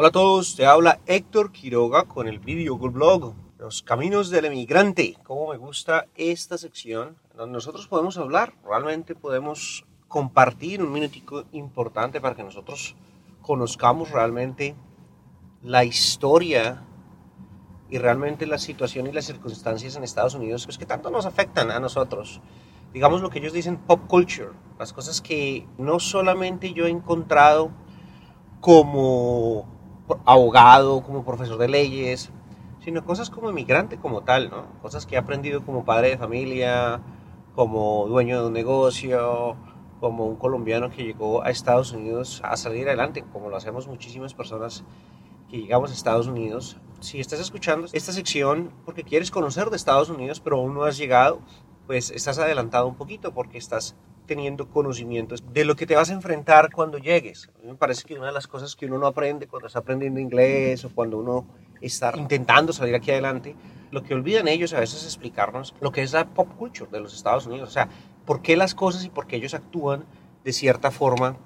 Hola a todos, te habla Héctor Quiroga con el video blog Los Caminos del Emigrante. Cómo me gusta esta sección donde nosotros podemos hablar, realmente podemos compartir un minutico importante para que nosotros conozcamos realmente la historia y realmente la situación y las circunstancias en Estados Unidos pues que tanto nos afectan a nosotros. Digamos lo que ellos dicen pop culture, las cosas que no solamente yo he encontrado como abogado, como profesor de leyes, sino cosas como inmigrante como tal, ¿no? Cosas que he aprendido como padre de familia, como dueño de un negocio, como un colombiano que llegó a Estados Unidos a salir adelante, como lo hacemos muchísimas personas que llegamos a Estados Unidos. Si estás escuchando esta sección porque quieres conocer de Estados Unidos, pero aún no has llegado, pues estás adelantado un poquito porque estás teniendo conocimientos de lo que te vas a enfrentar cuando llegues. A mí me parece que una de las cosas que uno no aprende cuando está aprendiendo inglés o cuando uno está intentando salir aquí adelante, lo que olvidan ellos a veces es explicarnos lo que es la pop culture de los Estados Unidos, o sea, por qué las cosas y por qué ellos actúan de cierta forma,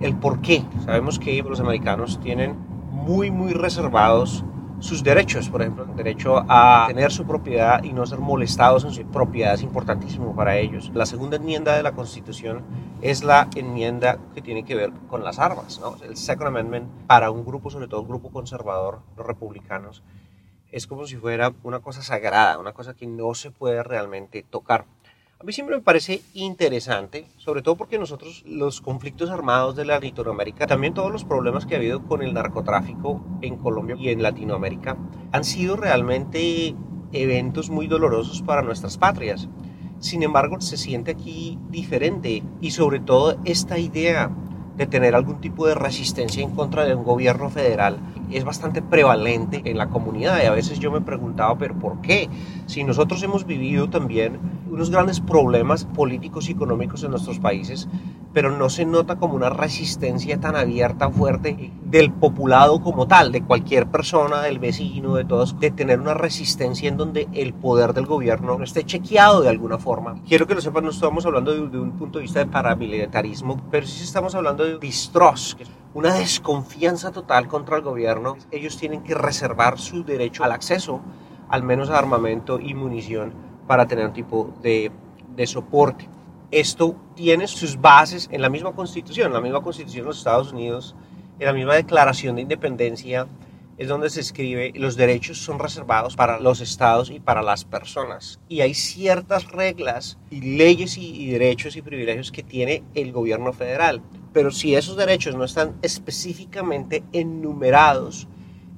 el por qué. Sabemos que los americanos tienen muy, muy reservados sus derechos, por ejemplo, el derecho a tener su propiedad y no ser molestados en su propiedad es importantísimo para ellos. La segunda enmienda de la Constitución es la enmienda que tiene que ver con las armas, ¿no? El Second Amendment para un grupo, sobre todo un grupo conservador, los republicanos, es como si fuera una cosa sagrada, una cosa que no se puede realmente tocar. A mí siempre me parece interesante, sobre todo porque nosotros los conflictos armados de la Latinoamérica, también todos los problemas que ha habido con el narcotráfico en Colombia y en Latinoamérica, han sido realmente eventos muy dolorosos para nuestras patrias. Sin embargo, se siente aquí diferente y sobre todo esta idea de tener algún tipo de resistencia en contra de un gobierno federal es bastante prevalente en la comunidad y a veces yo me preguntaba, pero ¿por qué? Si nosotros hemos vivido también unos grandes problemas políticos y económicos en nuestros países, pero no se nota como una resistencia tan abierta, fuerte del populado como tal, de cualquier persona, del vecino, de todos, de tener una resistencia en donde el poder del gobierno no esté chequeado de alguna forma. Quiero que lo sepan, no estamos hablando de, de un punto de vista de paramilitarismo, pero sí estamos hablando de distrust, una desconfianza total contra el gobierno. Ellos tienen que reservar su derecho al acceso, al menos a armamento y munición, para tener un tipo de, de soporte. Esto tiene sus bases en la misma constitución, la misma constitución de los Estados Unidos, en la misma declaración de independencia, es donde se escribe los derechos son reservados para los estados y para las personas. Y hay ciertas reglas y leyes y, y derechos y privilegios que tiene el gobierno federal. Pero si esos derechos no están específicamente enumerados,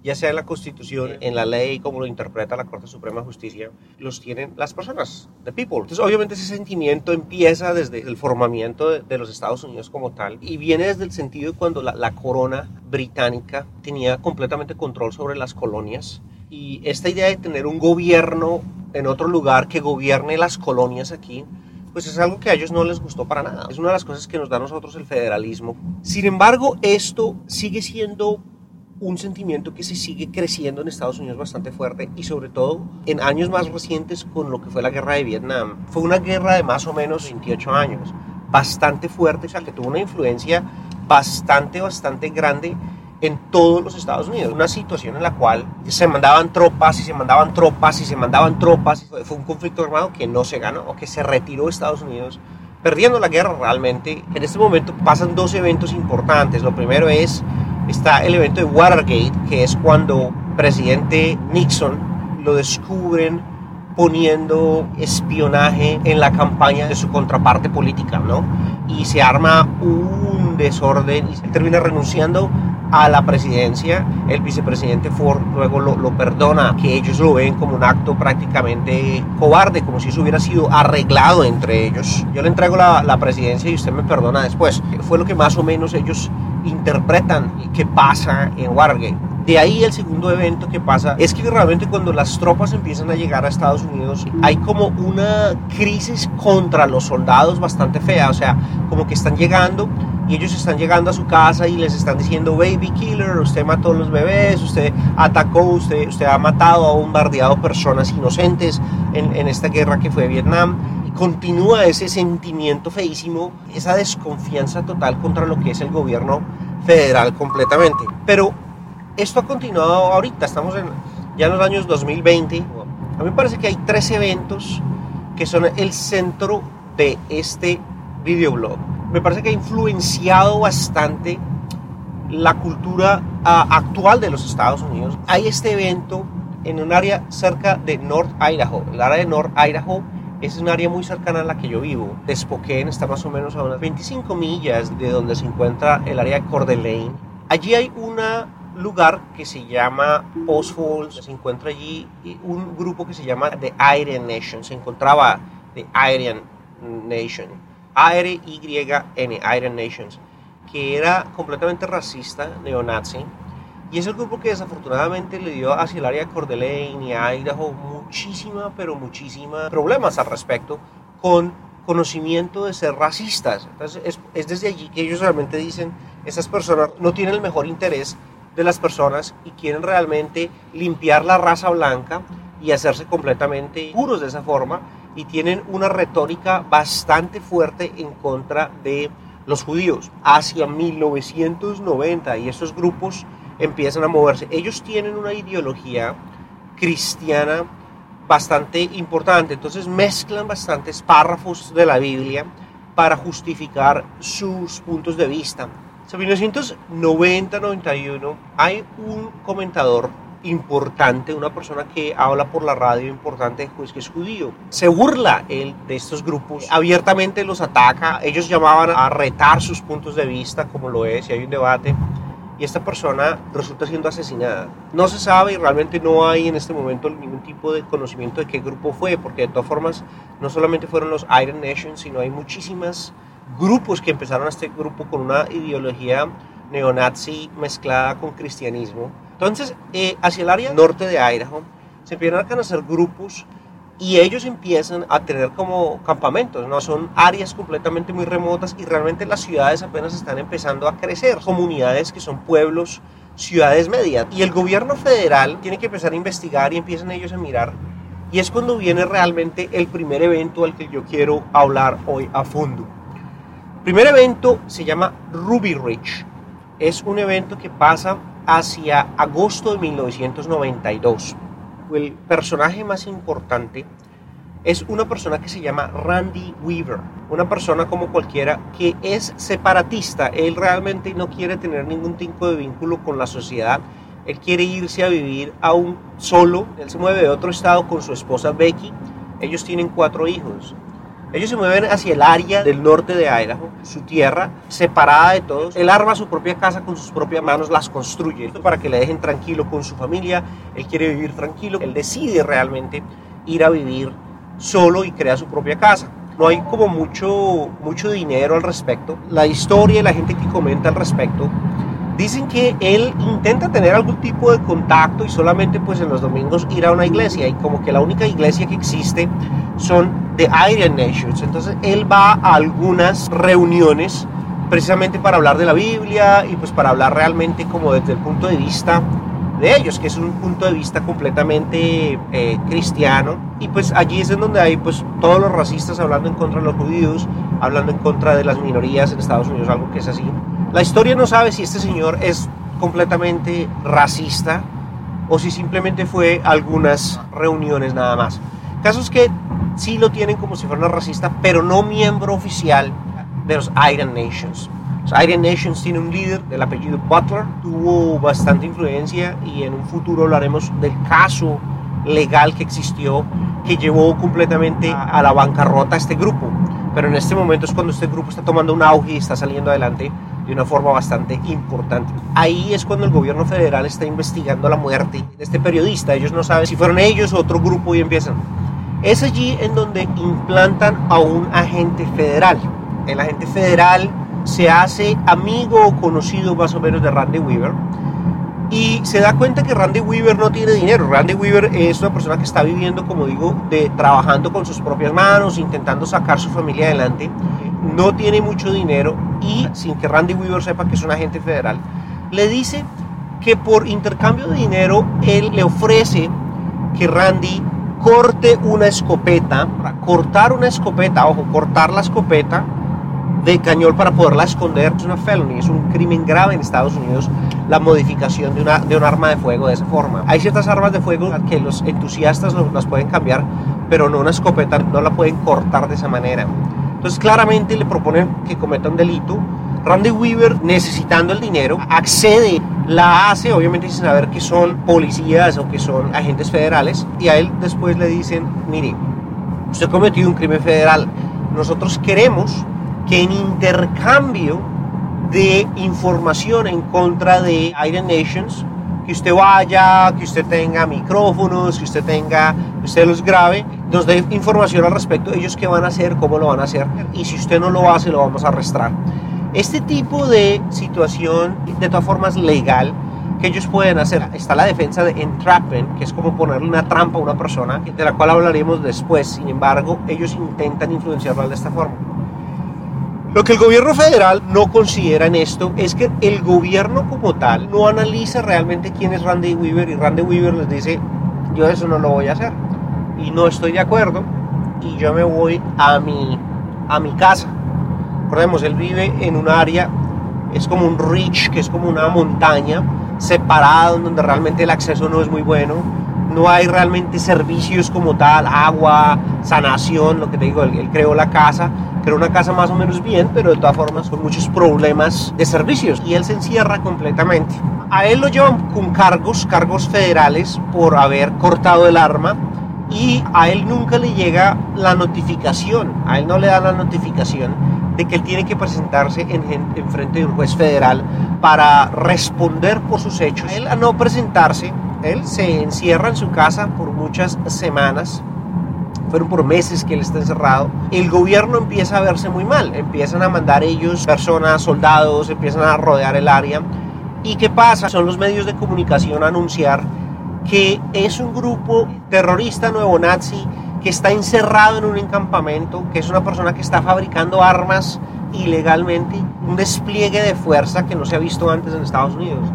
ya sea en la Constitución, en la ley, como lo interpreta la Corte Suprema de Justicia, los tienen las personas, the people. Entonces, obviamente ese sentimiento empieza desde el formamiento de, los Estados Unidos como tal y viene desde el sentido de cuando la, la corona británica tenía completamente control sobre las colonias y esta idea de tener un gobierno en otro lugar que gobierne las colonias aquí, pues es algo que a ellos no les gustó para nada. Es una de las cosas que nos da a nosotros el federalismo. Sin embargo, esto sigue siendo un sentimiento que se sigue creciendo en Estados Unidos bastante fuerte y sobre todo en años más recientes con lo que fue la guerra de Vietnam. Fue una guerra de más o menos 28 años, bastante fuerte, o sea, que tuvo una influencia bastante, bastante grande en todos los Estados Unidos. Una situación en la cual se mandaban tropas y se mandaban tropas y se mandaban tropas. Fue un conflicto armado que no se ganó o que se retiró Estados Unidos perdiendo la guerra realmente. En este momento pasan dos eventos importantes. Lo primero es, está el evento de Watergate, que es cuando presidente Nixon lo descubren poniendo espionaje en la campaña de su contraparte política, ¿no? Y se arma un desorden y se termina renunciando a la presidencia. El vicepresidente Ford luego lo, lo, perdona, que ellos lo ven como un acto prácticamente cobarde, como si eso hubiera sido arreglado entre ellos. Yo le entrego la, la presidencia y usted me perdona después. Fue lo que más o menos ellos interpretan que pasa en Watergate. De ahí el segundo evento que pasa es que realmente cuando las tropas empiezan a llegar a Estados Unidos hay como una crisis contra los soldados bastante fea, o sea, como que están llegando y ellos están llegando a su casa y les están diciendo baby killer, usted mató a los bebés, usted atacó, usted, usted ha matado, ha bombardeado personas inocentes en, en esta guerra que fue Vietnam. Continúa ese sentimiento feísimo, esa desconfianza total contra lo que es el gobierno federal completamente. Pero esto ha continuado ahorita, estamos en, ya en los años 2020. A mí me parece que hay tres eventos que son el centro de este videoblog. Me parece que ha influenciado bastante la cultura uh, actual de los Estados Unidos. Hay este evento en un área cerca de North Idaho. El área de North Idaho es un área muy cercana a la que yo vivo. Spokane está más o menos a unas 25 millas de donde se encuentra el área de Coeur. Allí hay un lugar que se llama Post Falls. Se encuentra allí un grupo que se llama The Aryan Nation. Se encontraba The Aryan Nation. A-R-Y-N, Aryan Nations, que era completamente racista, neonazi y es el grupo que desafortunadamente le dio hacia el área de Coeur d'Alene y Idaho muchísima, pero muchísima problemas al respecto con conocimiento de ser racistas. Entonces es, es desde allí que ellos realmente dicen, esas personas no tienen el mejor interés de las personas y quieren realmente limpiar la raza blanca y hacerse completamente puros de esa forma y tienen una retórica bastante fuerte en contra de los judíos hacia 1990 y esos grupos empiezan a moverse. Ellos tienen una ideología cristiana bastante importante, entonces mezclan bastantes párrafos de la Biblia para justificar sus puntos de vista. En 1990-91 hay un comentador importante, una persona que habla por la radio importante, pues que es judío. Se burla él de estos grupos, abiertamente los ataca, ellos llamaban a retar sus puntos de vista, como lo es, y hay un debate y esta persona resulta siendo asesinada. No se sabe y realmente no hay en este momento ningún tipo de conocimiento de qué grupo fue, porque de todas formas no solamente fueron los Iron Nations, sino hay muchísimos grupos que empezaron a este grupo con una ideología neonazi mezclada con cristianismo. Entonces, eh, hacia el área norte de Idaho se empiezan a conocer grupos y ellos empiezan a tener como campamentos, ¿no? Son áreas completamente muy remotas y realmente las ciudades apenas están empezando a crecer, comunidades que son pueblos, ciudades medias. Y el gobierno federal tiene que empezar a investigar y empiezan ellos a mirar. Y es cuando viene realmente el primer evento al que yo quiero hablar hoy a fondo. El primer evento se llama Ruby Ridge. Es un evento que pasa hacia agosto de 1992 el personaje más importante es una persona que se llama Randy Weaver, una persona como cualquiera que es separatista, él realmente no quiere tener ningún tipo de vínculo con la sociedad, él quiere irse a vivir aún solo, él se mueve de otro estado con su esposa Becky, ellos tienen cuatro hijos, ellos se mueven hacia el área del norte de Idaho, su tierra, separada de todos. Él arma su propia casa con sus propias manos, las construye para que le dejen tranquilo con su familia. Él quiere vivir tranquilo. Él decide realmente ir a vivir solo y crea su propia casa. No hay como mucho, mucho dinero al respecto. La historia y la gente que comenta al respecto dicen que él intenta tener algún tipo de contacto y solamente pues en los domingos ir a una iglesia y como que la única iglesia que existe son The Iron Nations. Entonces él va a algunas reuniones precisamente para hablar de la Biblia y pues para hablar realmente como desde el punto de vista de ellos, que es un punto de vista completamente eh, cristiano. Y pues allí es en donde hay pues todos los racistas hablando en contra de los judíos, hablando en contra de las minorías en Estados Unidos, algo que es así. La historia no sabe si este señor es completamente racista o si simplemente fue algunas reuniones nada más. Casos que sí lo tienen como si fuera una racista, pero no miembro oficial de los Iron Nations. Los Iron Nations tiene un líder del apellido Butler, tuvo bastante influencia y en un futuro hablaremos del caso legal que existió que llevó completamente a la bancarrota a este grupo. Pero en este momento es cuando este grupo está tomando un auge y está saliendo adelante de una forma bastante importante. Ahí es cuando el gobierno federal está investigando la muerte de este periodista. Ellos no saben si fueron ellos o otro grupo y empiezan. Es allí en donde implantan a un agente federal. El agente federal se hace amigo o conocido más o menos de Randy Weaver y se da cuenta que Randy Weaver no tiene dinero. Randy Weaver es una persona que está viviendo, como digo, de trabajando con sus propias manos, intentando sacar su familia adelante. No tiene mucho dinero y sin que Randy Weaver sepa que es un agente federal, le dice que por intercambio de dinero él le ofrece que Randy corte una escopeta, cortar una escopeta, ojo, cortar la escopeta de cañón para poderla esconder es una felony, es un crimen grave en Estados Unidos la modificación de, una, de un arma de fuego de esa forma. Hay ciertas armas de fuego que los entusiastas las pueden cambiar, pero no una escopeta, no la pueden cortar de esa manera. Entonces claramente le proponen que cometa un delito. Randy Weaver, necesitando el dinero, accede, la hace, obviamente sin saber que son policías o que son agentes federales, y a él después le dicen, mire, usted cometió un crimen federal, nosotros queremos que en intercambio de información en contra de Iron Nations, que usted vaya, que usted tenga micrófonos, que usted tenga, usted los grabe, nos dé información al respecto, ellos qué van a hacer, cómo lo van a hacer, y si usted no lo hace, lo vamos a arrestar. Este tipo de situación, de todas formas, legal, que ellos pueden hacer. Está la defensa de entrapment, que es como ponerle una trampa a una persona, de la cual hablaremos después. Sin embargo, ellos intentan influenciarlo de esta forma. Lo que el gobierno federal no considera en esto es que el gobierno como tal no analiza realmente quién es Randy Weaver y Randy Weaver les dice, yo eso no lo voy a hacer y no estoy de acuerdo y yo me voy a mi, a mi casa. Recordemos, él vive en un área, es como un ridge, que es como una montaña separada donde realmente el acceso no es muy bueno. No hay realmente servicios como tal, agua, sanación, lo que te digo, él creó la casa era una casa más o menos bien, pero de todas formas con muchos problemas de servicios. Y él se encierra completamente. A él lo llevan con cargos, cargos federales por haber cortado el arma y a él nunca le llega la notificación, a él no le dan la notificación de que él tiene que presentarse en, en frente de un juez federal para responder por sus hechos. Él a no presentarse, él se encierra en su casa por muchas semanas fueron por meses que él está encerrado, el gobierno empieza a verse muy mal, empiezan a mandar ellos personas, soldados, empiezan a rodear el área. ¿Y qué pasa? Son los medios de comunicación a anunciar que es un grupo terrorista nuevo nazi que está encerrado en un encampamento, que es una persona que está fabricando armas ilegalmente, un despliegue de fuerza que no se ha visto antes en Estados Unidos.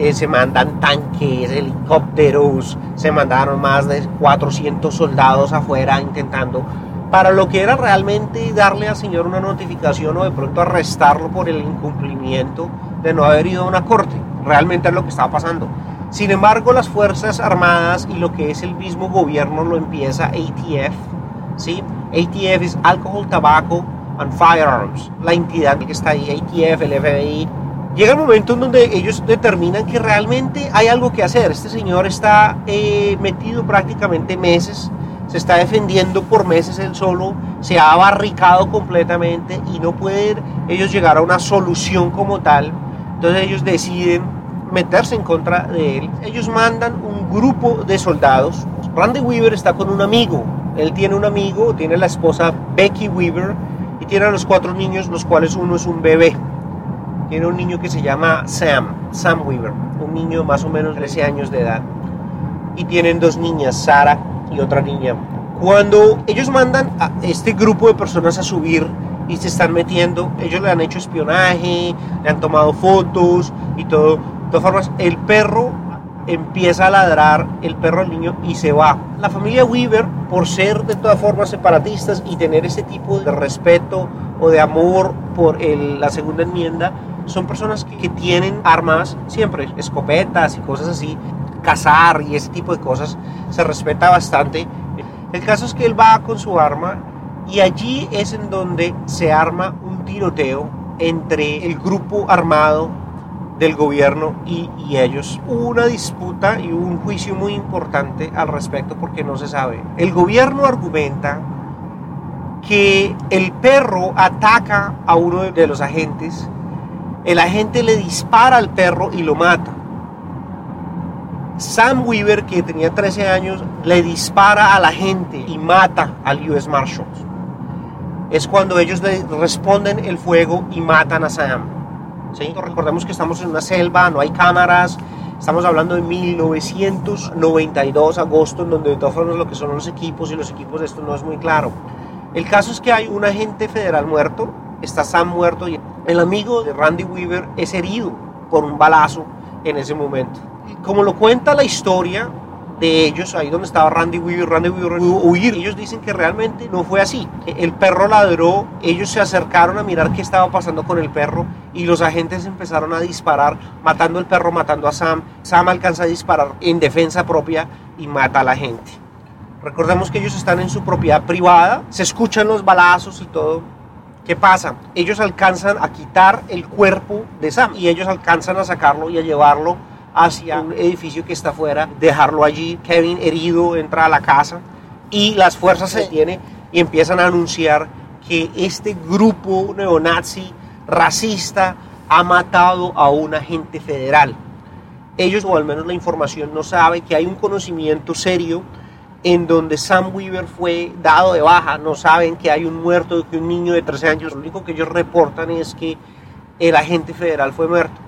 Eh, se mandan tanques, helicópteros, se mandaron más de 400 soldados afuera intentando, para lo que era realmente darle al señor una notificación o de pronto arrestarlo por el incumplimiento de no haber ido a una corte. Realmente es lo que estaba pasando. Sin embargo, las Fuerzas Armadas y lo que es el mismo gobierno lo empieza ATF, ¿sí? ATF es Alcohol, Tobacco and Firearms, la entidad que está ahí, ATF, el FBI, llega el momento en donde ellos determinan que realmente hay algo que hacer. Este señor está eh, metido prácticamente meses, se está defendiendo por meses él solo, se ha barricado completamente y no pueden ellos llegar a una solución como tal. Entonces ellos deciden meterse en contra de él. Ellos mandan un grupo de soldados. Randy Weaver está con un amigo. Él tiene un amigo, tiene la esposa Becky Weaver y tiene a los cuatro niños, los cuales uno es un bebé tiene un niño que se llama Sam, Sam Weaver, un niño más o menos 13 años de edad. Y tienen dos niñas, Sara y otra niña. Cuando ellos mandan a este grupo de personas a subir y se están metiendo, ellos le han hecho espionaje, le han tomado fotos y todo. De todas formas, el perro empieza a ladrar, el perro al niño y se va. La familia Weaver, por ser de todas formas separatistas y tener ese tipo de respeto o de amor por la segunda enmienda, son personas que, tienen armas siempre, escopetas y cosas así, cazar y ese tipo de cosas, se respeta bastante. El caso es que él va con su arma y allí es en donde se arma un tiroteo entre el grupo armado del gobierno y, y, ellos. Hubo una disputa y un juicio muy importante al respecto porque no se sabe. El gobierno argumenta que el perro ataca a uno de los agentes el agente le dispara al perro y lo mata. Sam Weaver, que tenía 13 años, le dispara al agente y mata al US Marshals. Es cuando ellos le responden el fuego y matan a Sam. ¿Sí? Recordemos que estamos en una selva, no hay cámaras, estamos hablando de 1992, agosto, en donde de todas formas lo que son los equipos y los equipos de esto no es muy claro. El caso es que hay un agente federal muerto, está Sam muerto y el amigo de Randy Weaver es herido por un balazo en ese momento. Como lo cuenta la historia, de ellos, ahí donde estaba Randy Weaver, Randy Weaver pudo huir. Ellos dicen que realmente no fue así. El perro ladró, ellos se acercaron a mirar qué estaba pasando con el perro y los agentes empezaron a disparar, matando al perro, matando a Sam. Sam alcanza a disparar en defensa propia y mata a la gente. Recordemos que ellos están en su propiedad privada, se escuchan los balazos y todo. ¿Qué pasa? Ellos alcanzan a quitar el cuerpo de Sam y ellos alcanzan a sacarlo y a llevarlo hacia un edificio que está afuera, dejarlo allí. Kevin herido entra a la casa y las fuerzas se detienen y empiezan a anunciar que este grupo neonazi racista ha matado a un agente federal. Ellos, o al menos la información, no sabe que hay un conocimiento serio en donde Sam Weaver fue dado de baja. No saben que hay un muerto, que un niño de 13 años. Lo único que ellos reportan es que el agente federal fue muerto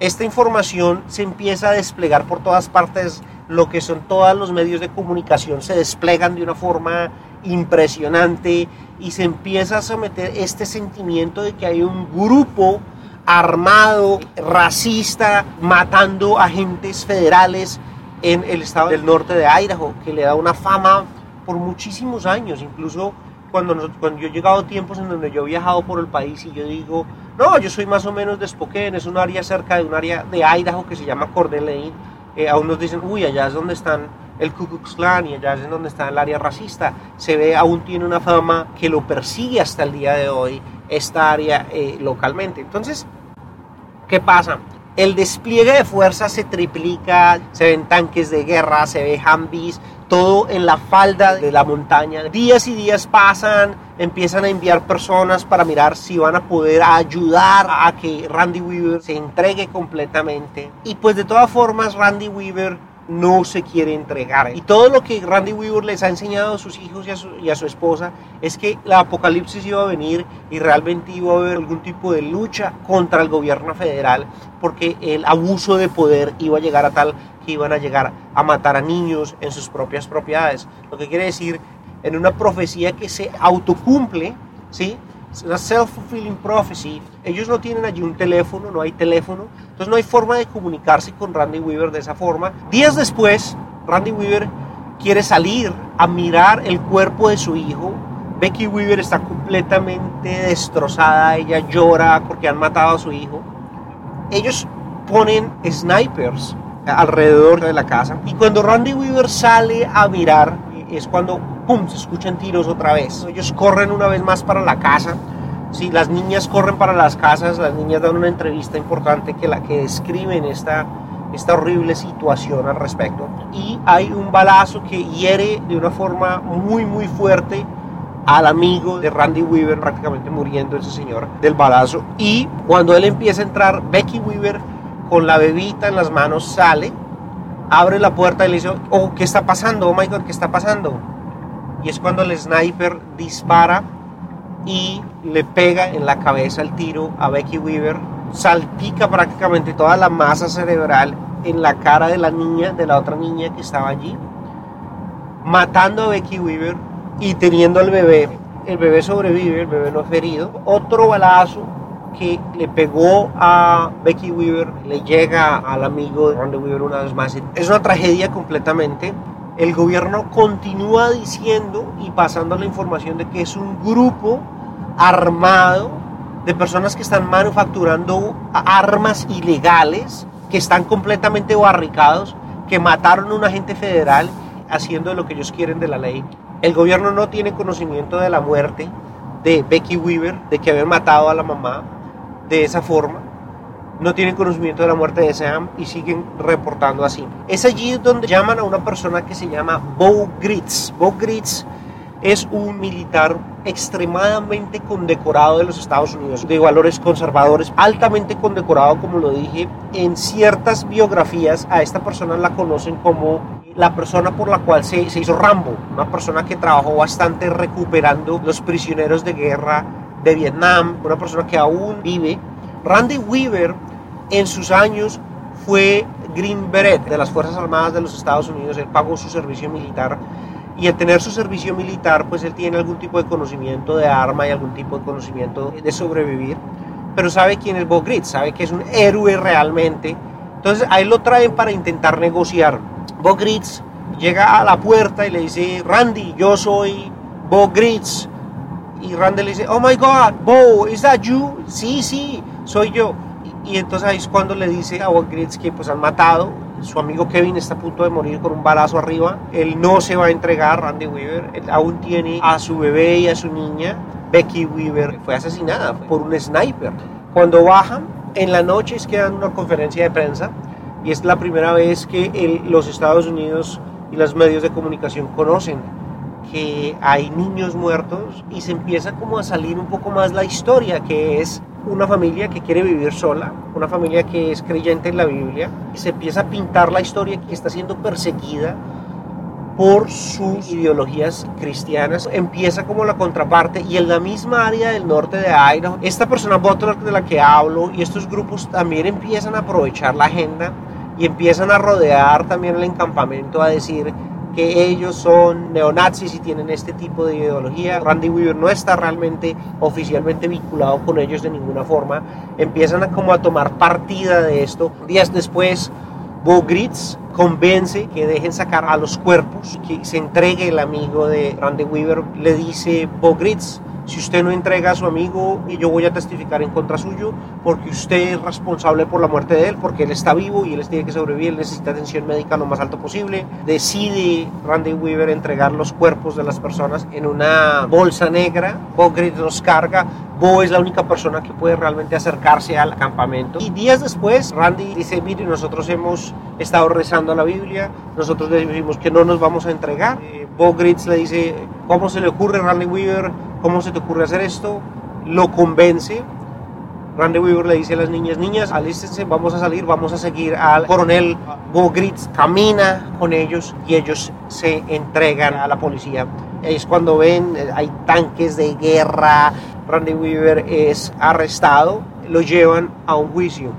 esta información se empieza a desplegar por todas partes, lo que son todos los medios de comunicación se desplegan de una forma impresionante y se empieza a someter este sentimiento de que hay un grupo armado, racista, matando agentes federales en el estado del norte de Idaho, que le da una fama por muchísimos años, incluso cuando, cuando yo he llegado a tiempos en donde yo he viajado por el país y yo digo, no, yo soy más o menos de Spokane, es un área cerca de un área de Idaho que se llama d'Alene. Eh, aún nos dicen, uy, allá es donde están el Ku Klux Klan y allá es donde está el área racista. Se ve, aún tiene una fama que lo persigue hasta el día de hoy esta área eh, localmente. Entonces, ¿qué pasa? El despliegue de fuerza se triplica, se ven tanques de guerra, se ve Humvees, todo en la falda de la montaña. Días y días pasan, empiezan a enviar personas para mirar si van a poder ayudar a que Randy Weaver se entregue completamente. Y pues de todas formas Randy Weaver no se quiere entregar. Y todo lo que Randy Weaver les ha enseñado a sus hijos y a su, y a su esposa es que la apocalipsis iba a venir y realmente iba a haber algún tipo de lucha contra el gobierno federal porque el abuso de poder iba a llegar a tal que iban a llegar a matar a niños en sus propias propiedades. Lo que quiere decir, en una profecía que se autocumple, ¿sí? Una self-fulfilling prophecy. Ellos no tienen allí un teléfono, no hay teléfono, entonces no hay forma de comunicarse con Randy Weaver de esa forma. Días después, Randy Weaver quiere salir a mirar el cuerpo de su hijo. Becky Weaver está completamente destrozada, ella llora porque han matado a su hijo. Ellos ponen snipers alrededor de la casa y cuando Randy Weaver sale a mirar es cuando ¡pum! se escuchan tiros otra vez. Ellos corren una vez más para la casa. Si las niñas corren para las casas, las niñas dan una entrevista importante que la que describen esta, esta horrible situación al respecto. Y hay un balazo que hiere de una forma muy, muy fuerte al amigo de Randy Weaver, prácticamente muriendo ese señor del balazo. Y cuando él empieza a entrar, Becky Weaver con la bebita en las manos sale, abre la puerta y le dice, oh, ¿qué está pasando? Oh my God, ¿qué está pasando? y es cuando el sniper dispara y le pega en la cabeza el tiro a Becky Weaver, salpica prácticamente toda la masa cerebral en la cara de la niña, de la otra niña que estaba allí, matando a Becky Weaver y teniendo al bebé. El bebé sobrevive, el bebé no es herido. Otro balazo que le pegó a Becky Weaver le llega al amigo de Randy Weaver una vez más. Es una tragedia completamente el gobierno continúa diciendo y pasando la información de que es un grupo armado de personas que están manufacturando armas ilegales, que están completamente barricados, que mataron a un agente federal haciendo lo que ellos quieren de la ley. El gobierno no tiene conocimiento de la muerte de Becky Weaver, de que habían matado a la mamá de esa forma no tienen conocimiento de la muerte de Sam y siguen reportando así. Es allí donde llaman a una persona que se llama Bo Gritz. Bo Gritz es un militar extremadamente condecorado de los Estados Unidos, de valores conservadores, altamente condecorado, como lo dije. En ciertas biografías a esta persona la conocen como la persona por la cual se, se hizo Rambo, una persona que trabajó bastante recuperando los prisioneros de guerra de Vietnam, una persona que aún vive. Randy Weaver en sus años fue Green Beret de las Fuerzas Armadas de los Estados Unidos, él pagó su servicio militar y al tener su servicio militar pues él tiene algún tipo de conocimiento de arma y algún tipo de conocimiento de sobrevivir, pero sabe quién es Bob Gritz, sabe que es un héroe realmente, entonces a él lo traen para intentar negociar. Bob Gritz llega a la puerta y le dice, Randy, yo soy Bo Gritz. Y Randy le dice, oh my God, Bo, ¿is that you? Sí, sí, soy yo. Y, entonces ahí es cuando le dice a Gritz que pues han matado. Su amigo Kevin está a punto de morir con un balazo arriba. Él no se va a entregar, Randy Weaver. Aún tiene a su bebé y a su niña. Becky Weaver fue asesinada por un sniper. Cuando bajan, en la noche es que dan una conferencia de prensa y es la primera vez que los Estados Unidos y los medios de comunicación conocen que hay niños muertos y se empieza como a salir un poco más la historia, que es una familia que quiere vivir sola, una familia que es creyente en la Biblia, y se empieza a pintar la historia que está siendo perseguida por sus ideologías cristianas. Empieza como la contraparte y en la misma área del norte de Idaho, esta persona Butler de la que hablo y estos grupos también empiezan a aprovechar la agenda y empiezan a rodear también el encampamento a decir que ellos son neonazis y tienen este tipo de ideología. Randy Weaver no está realmente oficialmente vinculado con ellos de ninguna forma. Empiezan a como a tomar partida de esto. Días después, Bo Gritz convence que dejen sacar a los cuerpos, que se entregue el amigo de Randy Weaver. Le dice Bo Gritz, si usted no entrega a su amigo, y yo voy a testificar en contra suyo, porque usted es responsable por la muerte de él, porque él está vivo y él tiene que sobrevivir, él necesita atención médica lo más alto posible. Decide Randy Weaver entregar los cuerpos de las personas en una bolsa negra. Bo Gritz los carga. Bo es la única persona que puede realmente acercarse al campamento. Y días después, Randy dice, mire, nosotros hemos estado rezando a la Biblia, nosotros decimos que no nos vamos a entregar. Eh, Bo Gritz le dice, ¿cómo se le ocurre Randy Weaver? ¿Cómo se te ocurre hacer esto? Lo convence. Randy Weaver le dice a las niñas, niñas, alístense, vamos a salir, vamos a seguir al coronel Bo Gritz, camina con ellos y ellos se entregan a la policía. Es cuando ven, eh, hay tanques de guerra, Randy Weaver es arrestado, lo llevan a un juicio.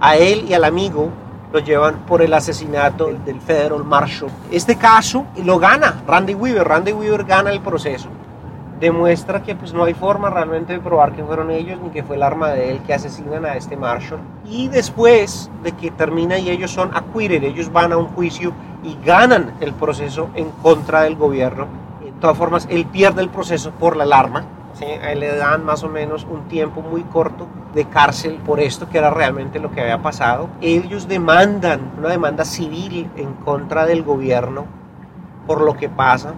A él y al amigo lo llevan por el asesinato del Federal Marshal. Este caso lo gana Randy Weaver. Randy Weaver gana el proceso demuestra que pues no hay forma realmente de probar que fueron ellos ni que fue el arma de él que asesinan a este Marshall. Y después de que termina y ellos son acquitted, ellos van a un juicio y ganan el proceso en contra del gobierno. De todas formas, él pierde el proceso por la alarma. ¿sí? Le dan más o menos un tiempo muy corto de cárcel por esto que era realmente lo que había pasado. Ellos demandan una demanda civil en contra del gobierno por lo que pasa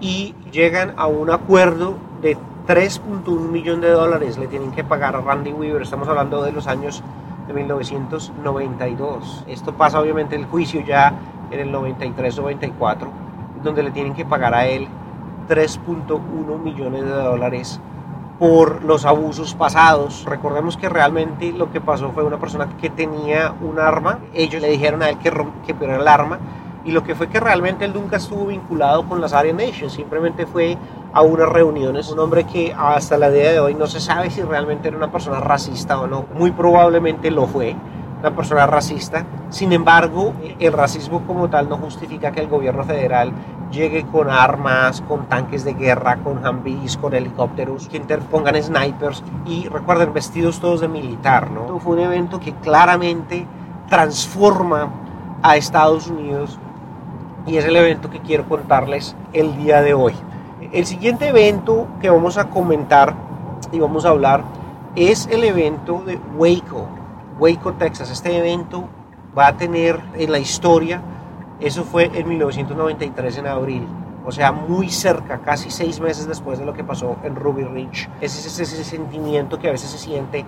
y llegan a un acuerdo de 3.1 millón de dólares le tienen que pagar a Randy Weaver. Estamos hablando de los años de 1992. Esto pasa obviamente el juicio ya en el 93-94, donde le tienen que pagar a él 3.1 millones de dólares por los abusos pasados. Recordemos que realmente lo que pasó fue una persona que tenía un arma. Ellos le dijeron a él que, que el arma y lo que fue que realmente él nunca estuvo vinculado con las Aryan Nations, simplemente fue a unas reuniones, un hombre que hasta la día de hoy no se sabe si realmente era una persona racista o no, muy probablemente lo fue, una persona racista, sin embargo, el racismo como tal no justifica que el gobierno federal llegue con armas, con tanques de guerra, con Humvees, con helicópteros, que interpongan snipers y recuerden, vestidos todos de militar, ¿no? Fue un evento que claramente transforma a Estados Unidos y es el evento que quiero contarles el día de hoy. El siguiente evento que vamos a comentar y vamos a hablar es el evento de Waco, Waco, Texas. Este evento va a tener en la historia, eso fue en 1993 en abril, o sea, muy cerca, casi seis meses después de lo que pasó en Ruby Ridge. Ese es ese sentimiento que a veces se siente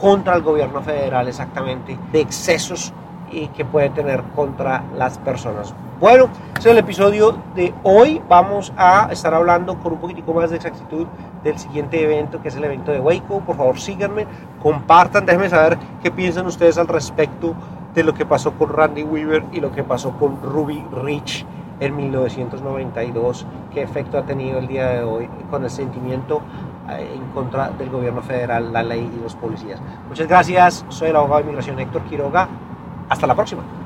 contra el gobierno federal exactamente, de excesos y que puede tener contra las personas. Bueno, ese es el episodio de hoy. Vamos a estar hablando con un poquitico más de exactitud del siguiente evento, que es el evento de Waco. Por favor, síganme, compartan, déjenme saber qué piensan ustedes al respecto de lo que pasó con Randy Weaver y lo que pasó con Ruby Rich en 1992, qué efecto ha tenido el día de hoy con el sentimiento eh, en contra del gobierno federal, la ley y los policías. Muchas gracias, soy el abogado de inmigración Héctor Quiroga. Hasta la próxima.